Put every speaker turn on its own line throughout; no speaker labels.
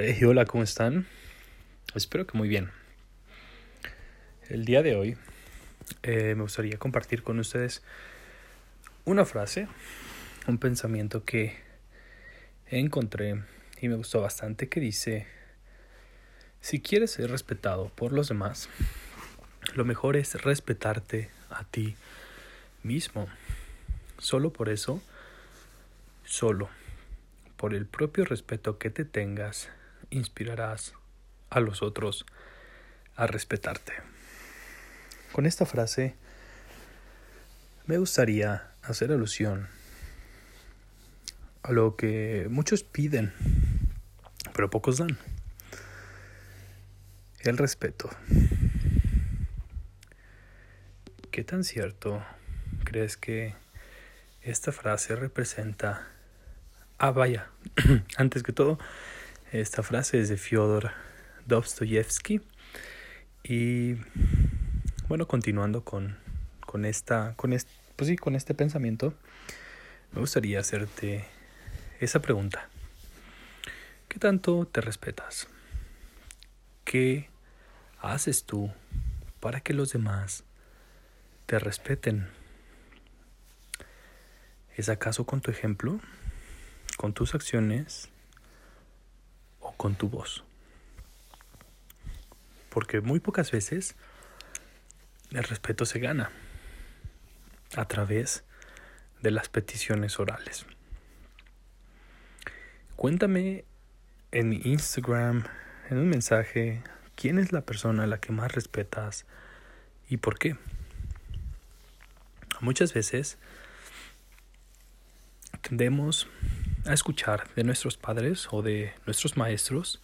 Hey, hola, ¿cómo están? Espero que muy bien. El día de hoy eh, me gustaría compartir con ustedes una frase, un pensamiento que encontré y me gustó bastante que dice, si quieres ser respetado por los demás, lo mejor es respetarte a ti mismo. Solo por eso, solo por el propio respeto que te tengas, inspirarás a los otros a respetarte. Con esta frase me gustaría hacer alusión a lo que muchos piden, pero pocos dan. El respeto. ¿Qué tan cierto crees que esta frase representa Ah, vaya, antes que todo, esta frase es de Fyodor Dostoyevsky. Y bueno, continuando con, con esta, con este, pues sí, con este pensamiento, me gustaría hacerte esa pregunta. ¿Qué tanto te respetas? ¿Qué haces tú para que los demás te respeten? ¿Es acaso con tu ejemplo? con tus acciones con tu voz. Porque muy pocas veces el respeto se gana a través de las peticiones orales. Cuéntame en Instagram, en un mensaje, quién es la persona a la que más respetas y por qué. Muchas veces tendemos a escuchar de nuestros padres o de nuestros maestros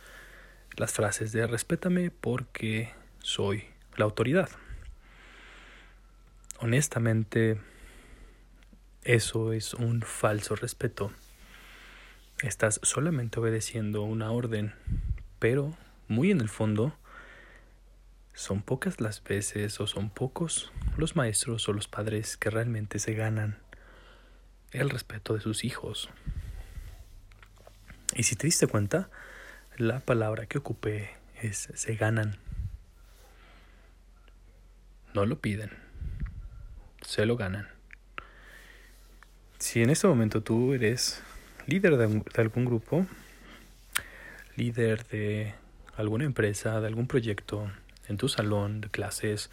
las frases de respétame porque soy la autoridad. Honestamente, eso es un falso respeto. Estás solamente obedeciendo una orden, pero muy en el fondo son pocas las veces o son pocos los maestros o los padres que realmente se ganan el respeto de sus hijos. Y si te diste cuenta, la palabra que ocupé es se ganan. No lo piden, se lo ganan. Si en este momento tú eres líder de, algún grupo, líder de alguna empresa, de algún proyecto, en tu salón de clases,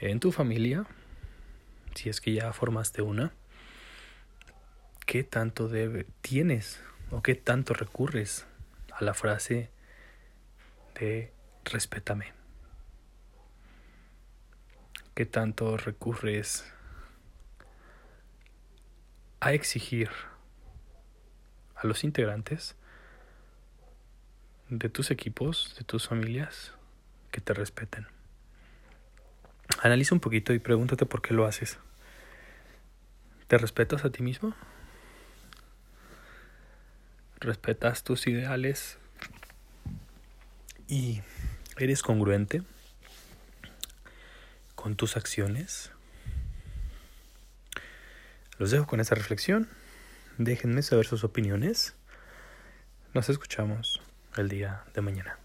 en tu familia, si es que ya formaste una, ¿qué tanto debe, tienes ¿O qué tanto recurres a la frase de respétame? ¿Qué tanto recurres a exigir a los integrantes de tus equipos, de tus familias, que te respeten? Analiza un poquito y pregúntate por qué lo haces. ¿Te respetas a ti mismo? Respetas tus ideales y eres congruente con tus acciones. Los dejo con esa reflexión. Déjenme saber sus opiniones. Nos escuchamos el día de mañana.